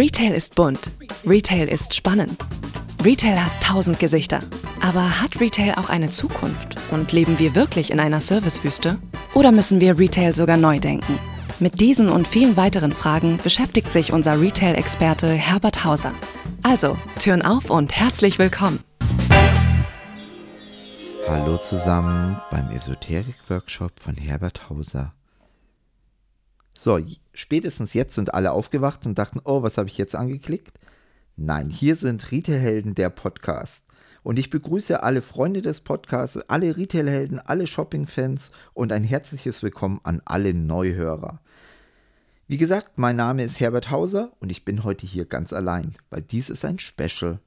Retail ist bunt. Retail ist spannend. Retail hat tausend Gesichter. Aber hat Retail auch eine Zukunft? Und leben wir wirklich in einer Servicewüste? Oder müssen wir Retail sogar neu denken? Mit diesen und vielen weiteren Fragen beschäftigt sich unser Retail-Experte Herbert Hauser. Also, Türen auf und herzlich willkommen. Hallo zusammen beim Esoterik-Workshop von Herbert Hauser. So, spätestens jetzt sind alle aufgewacht und dachten, oh, was habe ich jetzt angeklickt? Nein, hier sind Retailhelden der Podcast. Und ich begrüße alle Freunde des Podcasts, alle Retailhelden, alle Shopping-Fans und ein herzliches Willkommen an alle Neuhörer. Wie gesagt, mein Name ist Herbert Hauser und ich bin heute hier ganz allein, weil dies ist ein Special.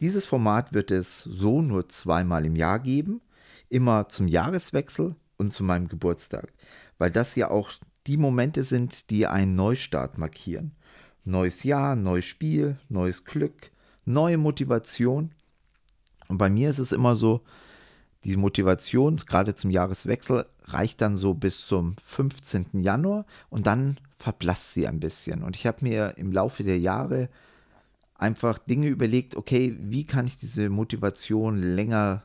Dieses Format wird es so nur zweimal im Jahr geben, immer zum Jahreswechsel und zu meinem Geburtstag, weil das ja auch die Momente sind, die einen Neustart markieren. Neues Jahr, neues Spiel, neues Glück, neue Motivation. Und bei mir ist es immer so, die Motivation, gerade zum Jahreswechsel, reicht dann so bis zum 15. Januar und dann verblasst sie ein bisschen. Und ich habe mir im Laufe der Jahre einfach Dinge überlegt, okay, wie kann ich diese Motivation länger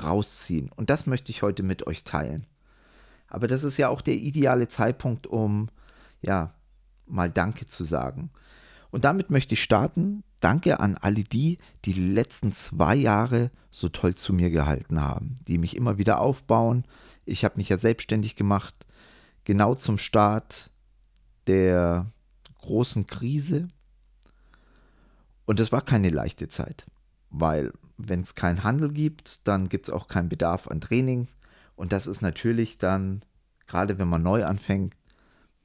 rausziehen? Und das möchte ich heute mit euch teilen. Aber das ist ja auch der ideale Zeitpunkt, um ja mal Danke zu sagen. Und damit möchte ich starten. Danke an alle die, die die letzten zwei Jahre so toll zu mir gehalten haben, die mich immer wieder aufbauen. Ich habe mich ja selbstständig gemacht, genau zum Start der großen Krise. Und es war keine leichte Zeit, weil wenn es keinen Handel gibt, dann gibt es auch keinen Bedarf an Training. Und das ist natürlich dann, gerade wenn man neu anfängt,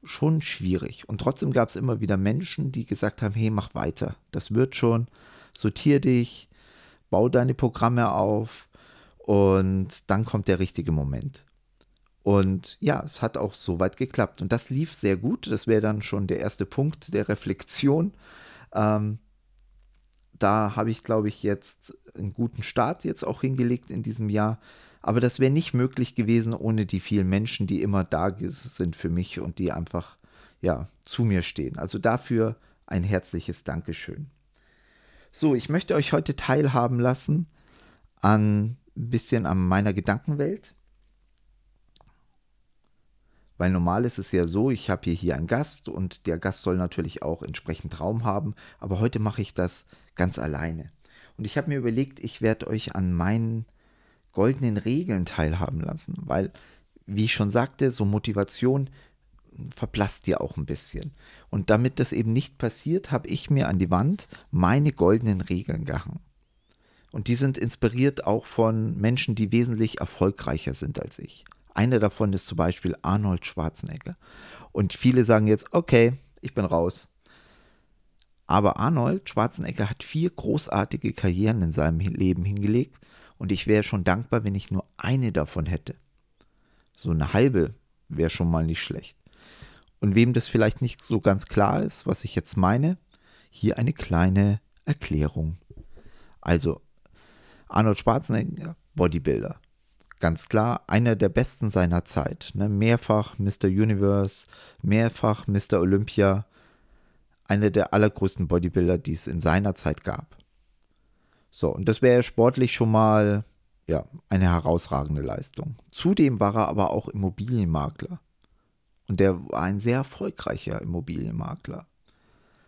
schon schwierig. Und trotzdem gab es immer wieder Menschen, die gesagt haben, hey, mach weiter, das wird schon, sortier dich, bau deine Programme auf und dann kommt der richtige Moment. Und ja, es hat auch soweit geklappt. Und das lief sehr gut. Das wäre dann schon der erste Punkt der Reflexion. Ähm, da habe ich, glaube ich, jetzt einen guten Start jetzt auch hingelegt in diesem Jahr. Aber das wäre nicht möglich gewesen ohne die vielen Menschen, die immer da sind für mich und die einfach ja zu mir stehen. Also dafür ein herzliches Dankeschön. So, ich möchte euch heute teilhaben lassen an ein bisschen an meiner Gedankenwelt. Weil normal ist es ja so, ich habe hier, hier einen Gast und der Gast soll natürlich auch entsprechend Raum haben, aber heute mache ich das ganz alleine. Und ich habe mir überlegt, ich werde euch an meinen goldenen Regeln teilhaben lassen, weil, wie ich schon sagte, so Motivation verblasst dir auch ein bisschen. Und damit das eben nicht passiert, habe ich mir an die Wand meine goldenen Regeln gehangen. Und die sind inspiriert auch von Menschen, die wesentlich erfolgreicher sind als ich. Einer davon ist zum Beispiel Arnold Schwarzenegger. Und viele sagen jetzt, okay, ich bin raus. Aber Arnold Schwarzenegger hat vier großartige Karrieren in seinem Leben hingelegt und ich wäre schon dankbar, wenn ich nur eine davon hätte. So eine halbe wäre schon mal nicht schlecht. Und wem das vielleicht nicht so ganz klar ist, was ich jetzt meine, hier eine kleine Erklärung. Also, Arnold Schwarzenegger, Bodybuilder. Ganz klar, einer der besten seiner Zeit. Ne? Mehrfach Mr. Universe, mehrfach Mr. Olympia. Einer der allergrößten Bodybuilder, die es in seiner Zeit gab. So, und das wäre sportlich schon mal ja, eine herausragende Leistung. Zudem war er aber auch Immobilienmakler. Und der war ein sehr erfolgreicher Immobilienmakler.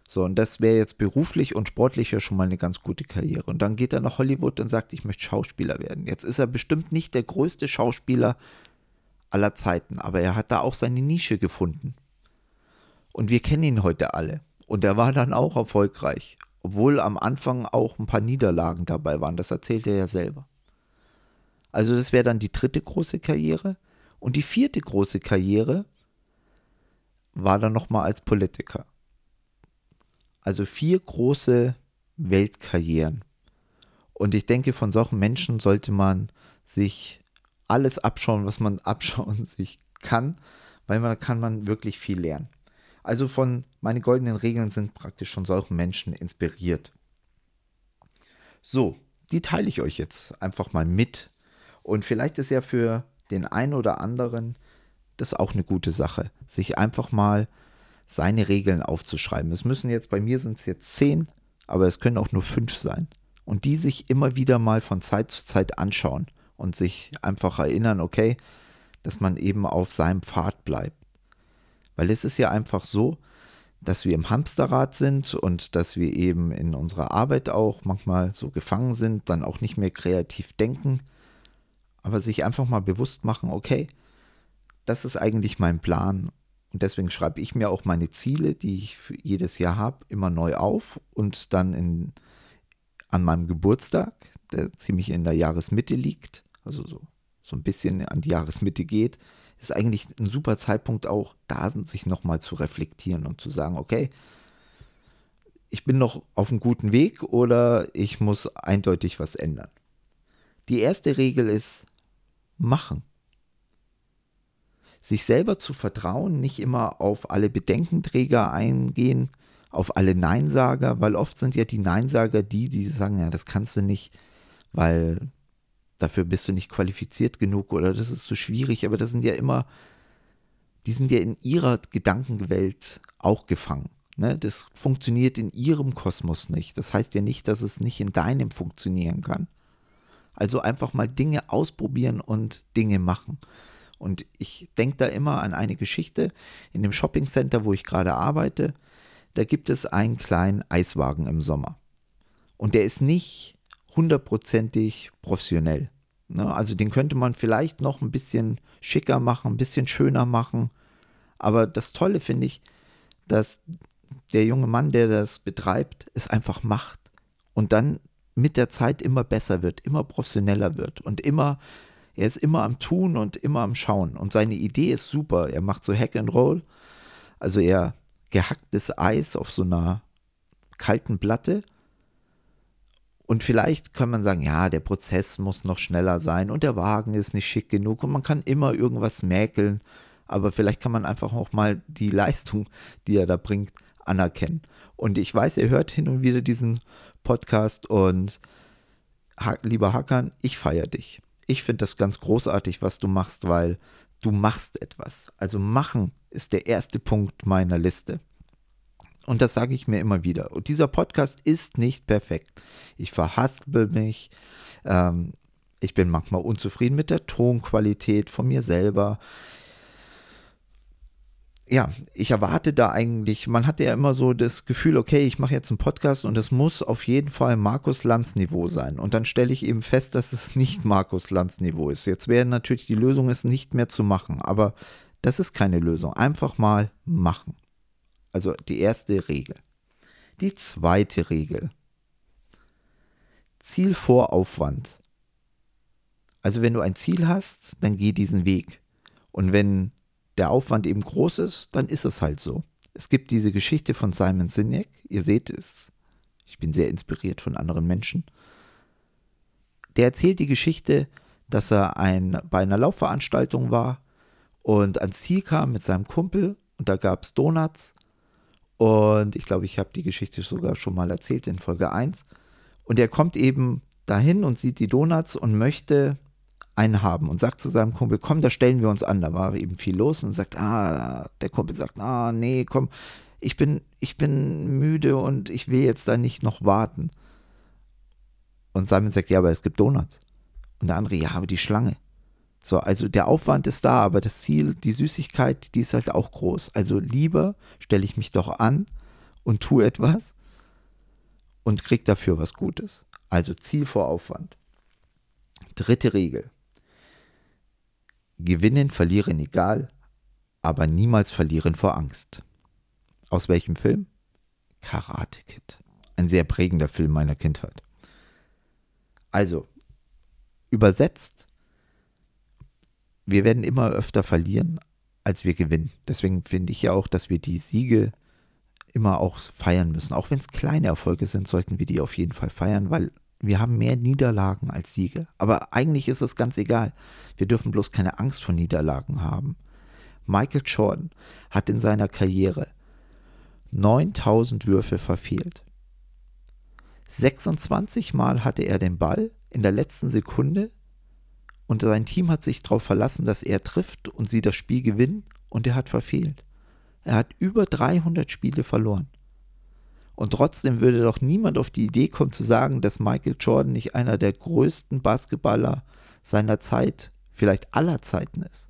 So, und das wäre jetzt beruflich und sportlich ja schon mal eine ganz gute Karriere. Und dann geht er nach Hollywood und sagt, ich möchte Schauspieler werden. Jetzt ist er bestimmt nicht der größte Schauspieler aller Zeiten, aber er hat da auch seine Nische gefunden. Und wir kennen ihn heute alle. Und er war dann auch erfolgreich obwohl am Anfang auch ein paar Niederlagen dabei waren. Das erzählt er ja selber. Also das wäre dann die dritte große Karriere. Und die vierte große Karriere war dann nochmal als Politiker. Also vier große Weltkarrieren. Und ich denke, von solchen Menschen sollte man sich alles abschauen, was man abschauen sich kann, weil man kann man wirklich viel lernen. Also von meine goldenen Regeln sind praktisch von solchen Menschen inspiriert. So, die teile ich euch jetzt einfach mal mit. Und vielleicht ist ja für den einen oder anderen das auch eine gute Sache, sich einfach mal seine Regeln aufzuschreiben. Es müssen jetzt, bei mir sind es jetzt zehn, aber es können auch nur fünf sein. Und die sich immer wieder mal von Zeit zu Zeit anschauen und sich einfach erinnern, okay, dass man eben auf seinem Pfad bleibt. Weil es ist ja einfach so, dass wir im Hamsterrad sind und dass wir eben in unserer Arbeit auch manchmal so gefangen sind, dann auch nicht mehr kreativ denken, aber sich einfach mal bewusst machen, okay, das ist eigentlich mein Plan. Und deswegen schreibe ich mir auch meine Ziele, die ich jedes Jahr habe, immer neu auf und dann in, an meinem Geburtstag, der ziemlich in der Jahresmitte liegt, also so, so ein bisschen an die Jahresmitte geht, ist eigentlich ein super Zeitpunkt auch, da sich nochmal zu reflektieren und zu sagen, okay, ich bin noch auf einem guten Weg oder ich muss eindeutig was ändern. Die erste Regel ist machen. Sich selber zu vertrauen, nicht immer auf alle Bedenkenträger eingehen, auf alle Neinsager, weil oft sind ja die Neinsager die, die sagen, ja, das kannst du nicht, weil dafür bist du nicht qualifiziert genug oder das ist zu schwierig, aber das sind ja immer, die sind ja in ihrer Gedankenwelt auch gefangen. Ne? Das funktioniert in ihrem Kosmos nicht. Das heißt ja nicht, dass es nicht in deinem funktionieren kann. Also einfach mal Dinge ausprobieren und Dinge machen. Und ich denke da immer an eine Geschichte in dem Shopping Center, wo ich gerade arbeite. Da gibt es einen kleinen Eiswagen im Sommer. Und der ist nicht hundertprozentig professionell. Ne? Also den könnte man vielleicht noch ein bisschen schicker machen, ein bisschen schöner machen. Aber das Tolle finde ich, dass der junge Mann, der das betreibt, es einfach macht und dann mit der Zeit immer besser wird, immer professioneller wird und immer, er ist immer am Tun und immer am Schauen. Und seine Idee ist super. Er macht so Hack and Roll, also er gehacktes Eis auf so einer kalten Platte und vielleicht kann man sagen, ja, der Prozess muss noch schneller sein und der Wagen ist nicht schick genug und man kann immer irgendwas mäkeln, aber vielleicht kann man einfach auch mal die Leistung, die er da bringt, anerkennen. Und ich weiß, ihr hört hin und wieder diesen Podcast und lieber Hackern, ich feiere dich. Ich finde das ganz großartig, was du machst, weil du machst etwas. Also machen ist der erste Punkt meiner Liste. Und das sage ich mir immer wieder. Und dieser Podcast ist nicht perfekt. Ich verhaspel mich. Ähm, ich bin manchmal unzufrieden mit der Tonqualität von mir selber. Ja, ich erwarte da eigentlich, man hat ja immer so das Gefühl, okay, ich mache jetzt einen Podcast und es muss auf jeden Fall Markus Lanz Niveau sein. Und dann stelle ich eben fest, dass es nicht Markus Lanz Niveau ist. Jetzt wäre natürlich die Lösung, es nicht mehr zu machen. Aber das ist keine Lösung. Einfach mal machen. Also die erste Regel. Die zweite Regel. Ziel vor Aufwand. Also wenn du ein Ziel hast, dann geh diesen Weg. Und wenn der Aufwand eben groß ist, dann ist es halt so. Es gibt diese Geschichte von Simon Sinek. Ihr seht es. Ich bin sehr inspiriert von anderen Menschen. Der erzählt die Geschichte, dass er ein, bei einer Laufveranstaltung war und ans Ziel kam mit seinem Kumpel und da gab es Donuts und ich glaube, ich habe die Geschichte sogar schon mal erzählt in Folge 1. Und er kommt eben dahin und sieht die Donuts und möchte einen haben und sagt zu seinem Kumpel, komm, da stellen wir uns an. Da war eben viel los und sagt, ah, der Kumpel sagt, ah, nee, komm, ich bin, ich bin müde und ich will jetzt da nicht noch warten. Und Simon sagt, ja, aber es gibt Donuts. Und der andere, ja, aber die Schlange. So, also der Aufwand ist da, aber das Ziel, die Süßigkeit, die ist halt auch groß. Also lieber stelle ich mich doch an und tue etwas und kriege dafür was Gutes. Also Ziel vor Aufwand. Dritte Regel. Gewinnen, verlieren egal, aber niemals verlieren vor Angst. Aus welchem Film? Karate Kid. Ein sehr prägender Film meiner Kindheit. Also, übersetzt, wir werden immer öfter verlieren, als wir gewinnen. Deswegen finde ich ja auch, dass wir die Siege immer auch feiern müssen. Auch wenn es kleine Erfolge sind, sollten wir die auf jeden Fall feiern, weil wir haben mehr Niederlagen als Siege. Aber eigentlich ist es ganz egal. Wir dürfen bloß keine Angst vor Niederlagen haben. Michael Jordan hat in seiner Karriere 9000 Würfe verfehlt. 26 Mal hatte er den Ball in der letzten Sekunde und sein Team hat sich darauf verlassen, dass er trifft und sie das Spiel gewinnen und er hat verfehlt. Er hat über 300 Spiele verloren. Und trotzdem würde doch niemand auf die Idee kommen zu sagen, dass Michael Jordan nicht einer der größten Basketballer seiner Zeit, vielleicht aller Zeiten ist.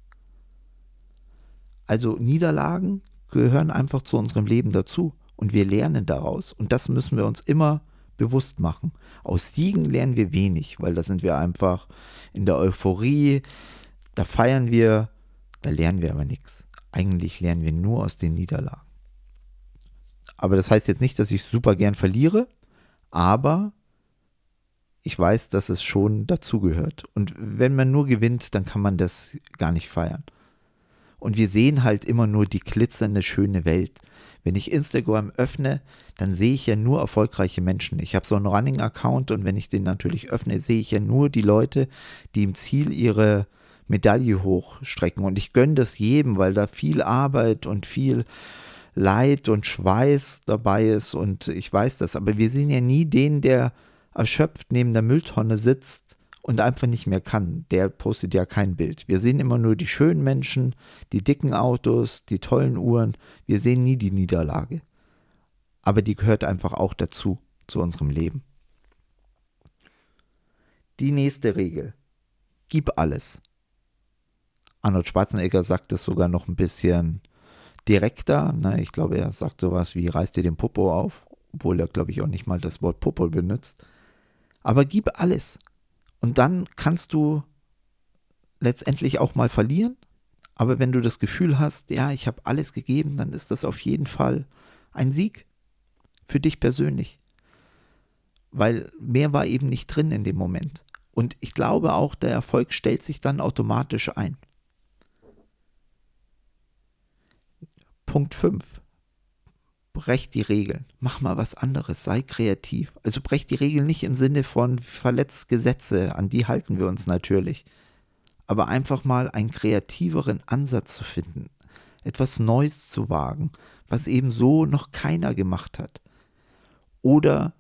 Also Niederlagen gehören einfach zu unserem Leben dazu und wir lernen daraus. Und das müssen wir uns immer bewusst machen. Aus Siegen lernen wir wenig, weil da sind wir einfach in der Euphorie, da feiern wir, da lernen wir aber nichts. Eigentlich lernen wir nur aus den Niederlagen. Aber das heißt jetzt nicht, dass ich super gern verliere, aber ich weiß, dass es schon dazugehört. Und wenn man nur gewinnt, dann kann man das gar nicht feiern. Und wir sehen halt immer nur die glitzernde, schöne Welt. Wenn ich Instagram öffne, dann sehe ich ja nur erfolgreiche Menschen. Ich habe so einen Running-Account und wenn ich den natürlich öffne, sehe ich ja nur die Leute, die im Ziel ihre Medaille hochstrecken. Und ich gönne das jedem, weil da viel Arbeit und viel Leid und Schweiß dabei ist und ich weiß das. Aber wir sehen ja nie den, der erschöpft neben der Mülltonne sitzt und einfach nicht mehr kann. Der postet ja kein Bild. Wir sehen immer nur die schönen Menschen, die dicken Autos, die tollen Uhren. Wir sehen nie die Niederlage. Aber die gehört einfach auch dazu, zu unserem Leben. Die nächste Regel. Gib alles. Arnold Schwarzenegger sagt das sogar noch ein bisschen direkter. Ne? Ich glaube, er sagt sowas wie, reiß dir den Popo auf, obwohl er, glaube ich, auch nicht mal das Wort Popo benutzt. Aber gib alles. Und dann kannst du letztendlich auch mal verlieren. Aber wenn du das Gefühl hast, ja, ich habe alles gegeben, dann ist das auf jeden Fall ein Sieg für dich persönlich. Weil mehr war eben nicht drin in dem Moment. Und ich glaube auch, der Erfolg stellt sich dann automatisch ein. Punkt 5. Brech die Regeln. Mach mal was anderes. Sei kreativ. Also brech die Regeln nicht im Sinne von verletzt Gesetze. An die halten wir uns natürlich. Aber einfach mal einen kreativeren Ansatz zu finden. Etwas Neues zu wagen, was eben so noch keiner gemacht hat. Oder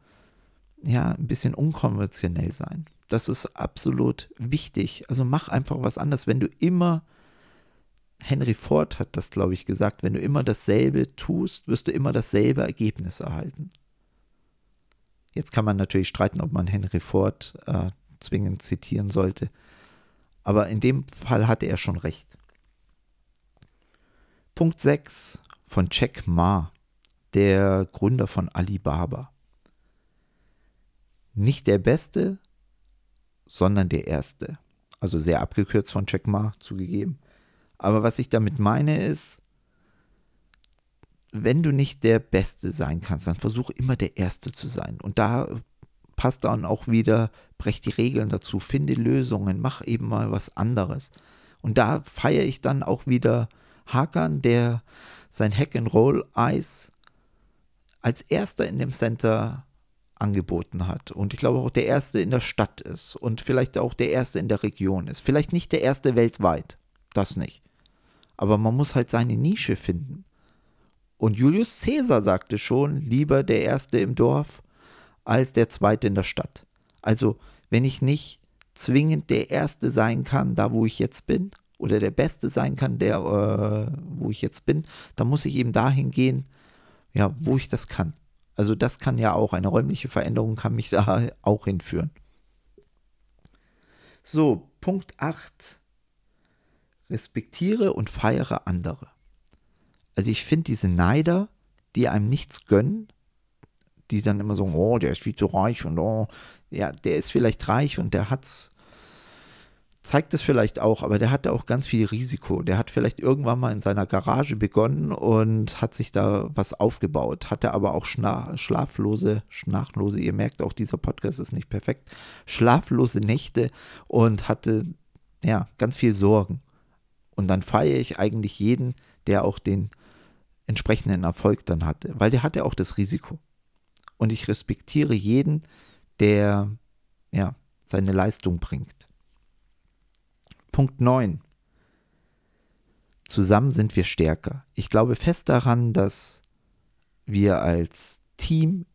ja, ein bisschen unkonventionell sein. Das ist absolut wichtig. Also mach einfach was anderes. Wenn du immer Henry Ford hat das, glaube ich, gesagt, wenn du immer dasselbe tust, wirst du immer dasselbe Ergebnis erhalten. Jetzt kann man natürlich streiten, ob man Henry Ford äh, zwingend zitieren sollte. Aber in dem Fall hatte er schon recht. Punkt 6 von Jack Ma, der Gründer von Alibaba. Nicht der Beste, sondern der Erste. Also sehr abgekürzt von Jack Ma zugegeben. Aber was ich damit meine ist, wenn du nicht der Beste sein kannst, dann versuch immer der Erste zu sein. Und da passt dann auch wieder, brech die Regeln dazu, finde Lösungen, mach eben mal was anderes. Und da feiere ich dann auch wieder Hakan, der sein Hack-and-Roll-Eis als erster in dem Center angeboten hat. Und ich glaube auch der erste in der Stadt ist und vielleicht auch der erste in der Region ist. Vielleicht nicht der erste weltweit, das nicht. Aber man muss halt seine Nische finden. Und Julius Caesar sagte schon, lieber der Erste im Dorf als der Zweite in der Stadt. Also, wenn ich nicht zwingend der Erste sein kann, da wo ich jetzt bin, oder der Beste sein kann, der, äh, wo ich jetzt bin, dann muss ich eben dahin gehen, ja, wo ich das kann. Also das kann ja auch, eine räumliche Veränderung kann mich da auch hinführen. So, Punkt 8 respektiere und feiere andere. Also ich finde diese Neider, die einem nichts gönnen, die dann immer so, oh, der ist viel zu reich und oh, ja, der ist vielleicht reich und der hat's, zeigt es vielleicht auch, aber der hatte auch ganz viel Risiko. Der hat vielleicht irgendwann mal in seiner Garage begonnen und hat sich da was aufgebaut, hatte aber auch schlaflose, schnachlose, ihr merkt auch, dieser Podcast ist nicht perfekt, schlaflose Nächte und hatte ja ganz viel Sorgen. Und dann feiere ich eigentlich jeden, der auch den entsprechenden Erfolg dann hatte, weil der hatte auch das Risiko. Und ich respektiere jeden, der ja, seine Leistung bringt. Punkt 9. Zusammen sind wir stärker. Ich glaube fest daran, dass wir als Team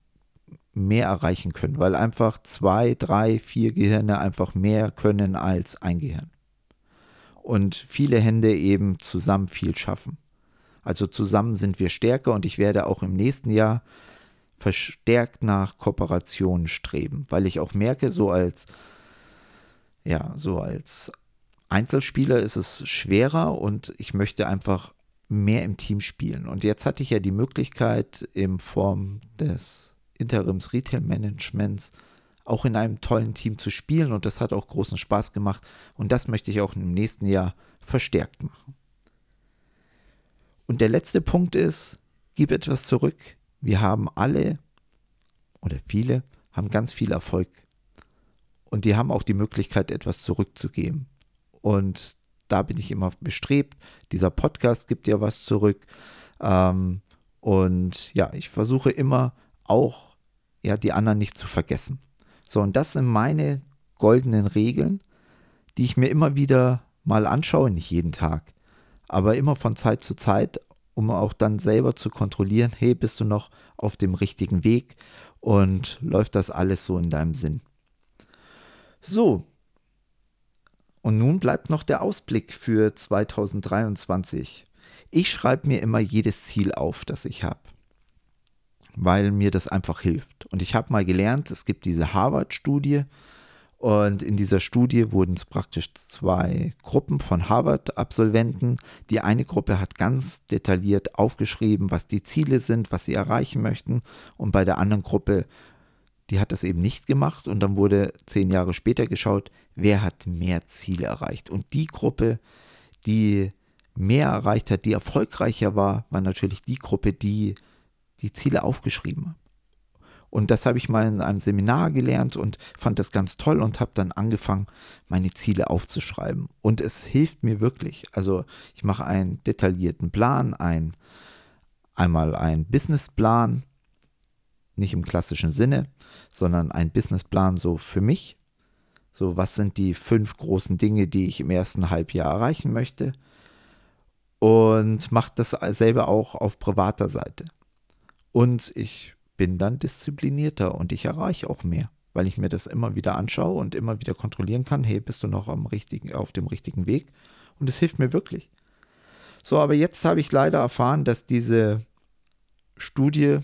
mehr erreichen können, weil einfach zwei, drei, vier Gehirne einfach mehr können als ein Gehirn und viele Hände eben zusammen viel schaffen. Also zusammen sind wir stärker und ich werde auch im nächsten Jahr verstärkt nach Kooperationen streben, weil ich auch merke, so als ja, so als Einzelspieler ist es schwerer und ich möchte einfach mehr im Team spielen. Und jetzt hatte ich ja die Möglichkeit, in Form des Interims Retail Managements auch in einem tollen Team zu spielen und das hat auch großen Spaß gemacht und das möchte ich auch im nächsten Jahr verstärkt machen. Und der letzte Punkt ist, gib etwas zurück. Wir haben alle oder viele haben ganz viel Erfolg und die haben auch die Möglichkeit, etwas zurückzugeben. Und da bin ich immer bestrebt. Dieser Podcast gibt ja was zurück. Ähm, und ja, ich versuche immer auch, ja, die anderen nicht zu vergessen. So, und das sind meine goldenen Regeln, die ich mir immer wieder mal anschaue, nicht jeden Tag, aber immer von Zeit zu Zeit, um auch dann selber zu kontrollieren, hey, bist du noch auf dem richtigen Weg und läuft das alles so in deinem Sinn. So, und nun bleibt noch der Ausblick für 2023. Ich schreibe mir immer jedes Ziel auf, das ich habe, weil mir das einfach hilft. Und ich habe mal gelernt, es gibt diese Harvard-Studie und in dieser Studie wurden es praktisch zwei Gruppen von Harvard-Absolventen. Die eine Gruppe hat ganz detailliert aufgeschrieben, was die Ziele sind, was sie erreichen möchten. Und bei der anderen Gruppe die hat das eben nicht gemacht und dann wurde zehn Jahre später geschaut, wer hat mehr Ziele erreicht. Und die Gruppe, die mehr erreicht hat, die erfolgreicher war, war natürlich die Gruppe, die die Ziele aufgeschrieben. Und das habe ich mal in einem Seminar gelernt und fand das ganz toll und habe dann angefangen, meine Ziele aufzuschreiben. Und es hilft mir wirklich. Also ich mache einen detaillierten Plan, ein, einmal einen Businessplan, nicht im klassischen Sinne, sondern ein Businessplan so für mich. So, was sind die fünf großen Dinge, die ich im ersten Halbjahr erreichen möchte? Und mache das selber auch auf privater Seite. Und ich bin dann disziplinierter und ich erreiche auch mehr, weil ich mir das immer wieder anschaue und immer wieder kontrollieren kann, hey, bist du noch am richtigen, auf dem richtigen Weg? Und es hilft mir wirklich. So, aber jetzt habe ich leider erfahren, dass diese Studie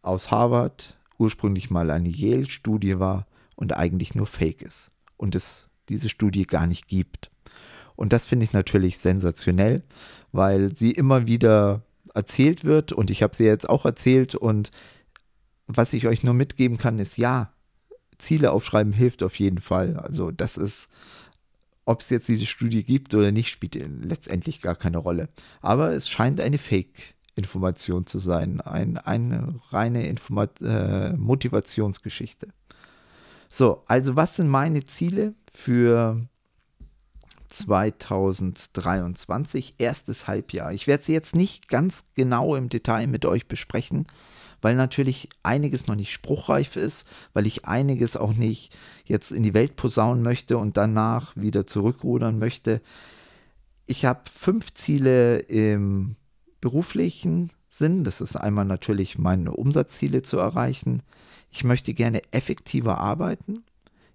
aus Harvard ursprünglich mal eine Yale-Studie war und eigentlich nur Fake ist und es diese Studie gar nicht gibt. Und das finde ich natürlich sensationell, weil sie immer wieder erzählt wird und ich habe sie jetzt auch erzählt und was ich euch nur mitgeben kann, ist ja, Ziele aufschreiben hilft auf jeden Fall. Also das ist, ob es jetzt diese Studie gibt oder nicht, spielt letztendlich gar keine Rolle. Aber es scheint eine Fake Information zu sein, ein, eine reine Informat äh, Motivationsgeschichte. So, also was sind meine Ziele für 2023, erstes Halbjahr? Ich werde sie jetzt nicht ganz genau im Detail mit euch besprechen, weil natürlich einiges noch nicht spruchreif ist, weil ich einiges auch nicht jetzt in die Welt posaunen möchte und danach wieder zurückrudern möchte. Ich habe fünf Ziele im beruflichen Sinn. Das ist einmal natürlich meine Umsatzziele zu erreichen. Ich möchte gerne effektiver arbeiten.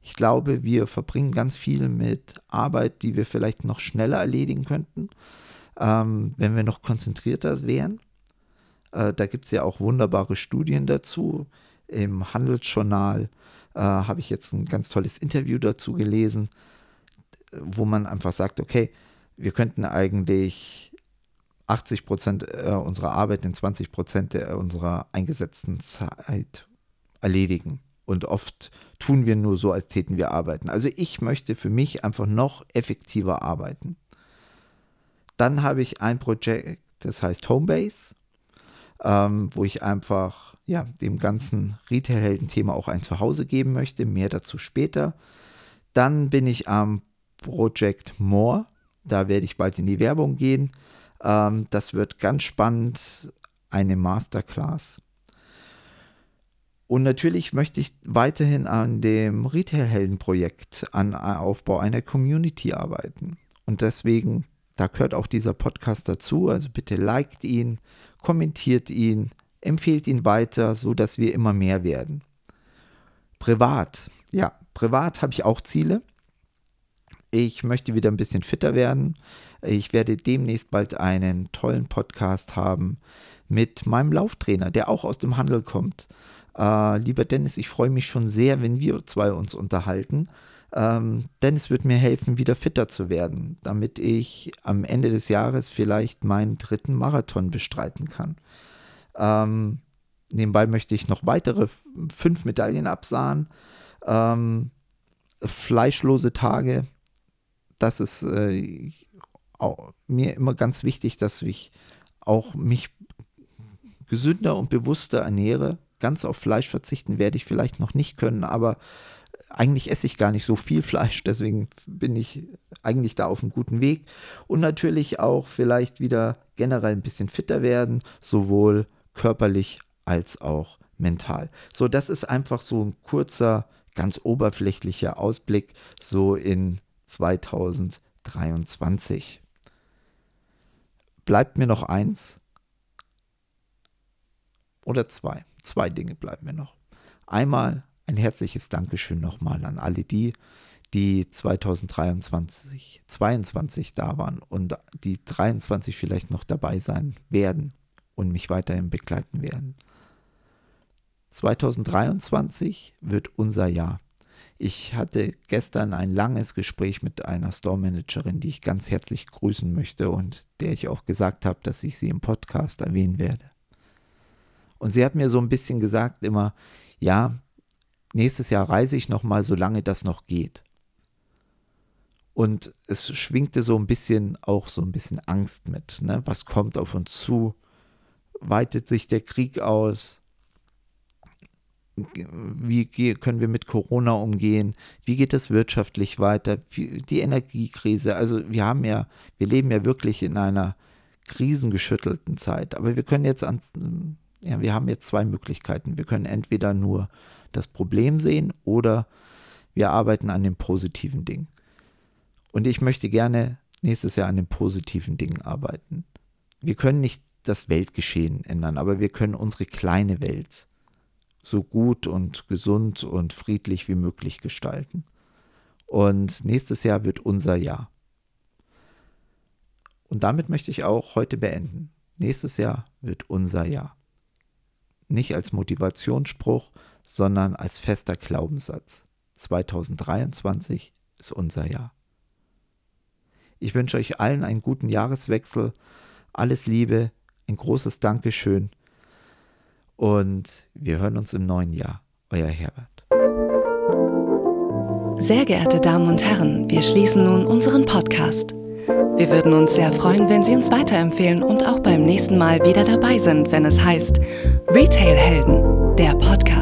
Ich glaube, wir verbringen ganz viel mit Arbeit, die wir vielleicht noch schneller erledigen könnten, ähm, wenn wir noch konzentrierter wären. Äh, da gibt es ja auch wunderbare Studien dazu. Im Handelsjournal äh, habe ich jetzt ein ganz tolles Interview dazu gelesen, wo man einfach sagt, okay, wir könnten eigentlich 80 Prozent äh, unserer Arbeit in 20 Prozent unserer eingesetzten Zeit erledigen. Und oft tun wir nur so, als täten wir arbeiten. Also ich möchte für mich einfach noch effektiver arbeiten. Dann habe ich ein Projekt, das heißt Homebase, ähm, wo ich einfach ja, dem ganzen Retail-Helden-Thema auch ein Zuhause geben möchte. Mehr dazu später. Dann bin ich am Project More. Da werde ich bald in die Werbung gehen. Ähm, das wird ganz spannend, eine Masterclass. Und natürlich möchte ich weiterhin an dem Retail-Helden-Projekt, an Aufbau einer Community arbeiten. Und deswegen, da gehört auch dieser Podcast dazu. Also bitte liked ihn, kommentiert ihn, empfehlt ihn weiter, so dass wir immer mehr werden. Privat, ja, privat habe ich auch Ziele. Ich möchte wieder ein bisschen fitter werden. Ich werde demnächst bald einen tollen Podcast haben mit meinem Lauftrainer, der auch aus dem Handel kommt. Äh, lieber Dennis, ich freue mich schon sehr, wenn wir zwei uns unterhalten. Ähm, Dennis wird mir helfen, wieder fitter zu werden, damit ich am Ende des Jahres vielleicht meinen dritten Marathon bestreiten kann. Ähm, nebenbei möchte ich noch weitere fünf Medaillen absahen. Ähm, fleischlose Tage, das ist äh, mir immer ganz wichtig, dass ich auch mich gesünder und bewusster ernähre. Ganz auf Fleisch verzichten werde ich vielleicht noch nicht können, aber eigentlich esse ich gar nicht so viel Fleisch, deswegen bin ich eigentlich da auf einem guten Weg. Und natürlich auch vielleicht wieder generell ein bisschen fitter werden, sowohl körperlich als auch mental. So, das ist einfach so ein kurzer, ganz oberflächlicher Ausblick so in 2023. Bleibt mir noch eins oder zwei. Zwei Dinge bleiben mir noch. Einmal ein herzliches Dankeschön nochmal an alle die, die 2023, 2022 da waren und die 23 vielleicht noch dabei sein werden und mich weiterhin begleiten werden. 2023 wird unser Jahr. Ich hatte gestern ein langes Gespräch mit einer Store-Managerin, die ich ganz herzlich grüßen möchte und der ich auch gesagt habe, dass ich sie im Podcast erwähnen werde. Und sie hat mir so ein bisschen gesagt immer, ja, nächstes Jahr reise ich noch mal, solange das noch geht. Und es schwingte so ein bisschen auch so ein bisschen Angst mit. Ne? Was kommt auf uns zu? Weitet sich der Krieg aus? Wie können wir mit Corona umgehen? Wie geht es wirtschaftlich weiter? Die Energiekrise. Also wir haben ja, wir leben ja wirklich in einer krisengeschüttelten Zeit. Aber wir können jetzt an, ja, wir haben jetzt zwei Möglichkeiten. Wir können entweder nur das Problem sehen oder wir arbeiten an den positiven Dingen. Und ich möchte gerne nächstes Jahr an den positiven Dingen arbeiten. Wir können nicht das Weltgeschehen ändern, aber wir können unsere kleine Welt so gut und gesund und friedlich wie möglich gestalten. Und nächstes Jahr wird unser Jahr. Und damit möchte ich auch heute beenden. Nächstes Jahr wird unser Jahr. Nicht als Motivationsspruch, sondern als fester Glaubenssatz. 2023 ist unser Jahr. Ich wünsche euch allen einen guten Jahreswechsel, alles Liebe, ein großes Dankeschön und wir hören uns im neuen Jahr. Euer Herbert. Sehr geehrte Damen und Herren, wir schließen nun unseren Podcast. Wir würden uns sehr freuen, wenn Sie uns weiterempfehlen und auch beim nächsten Mal wieder dabei sind, wenn es heißt Retail Helden, der Podcast.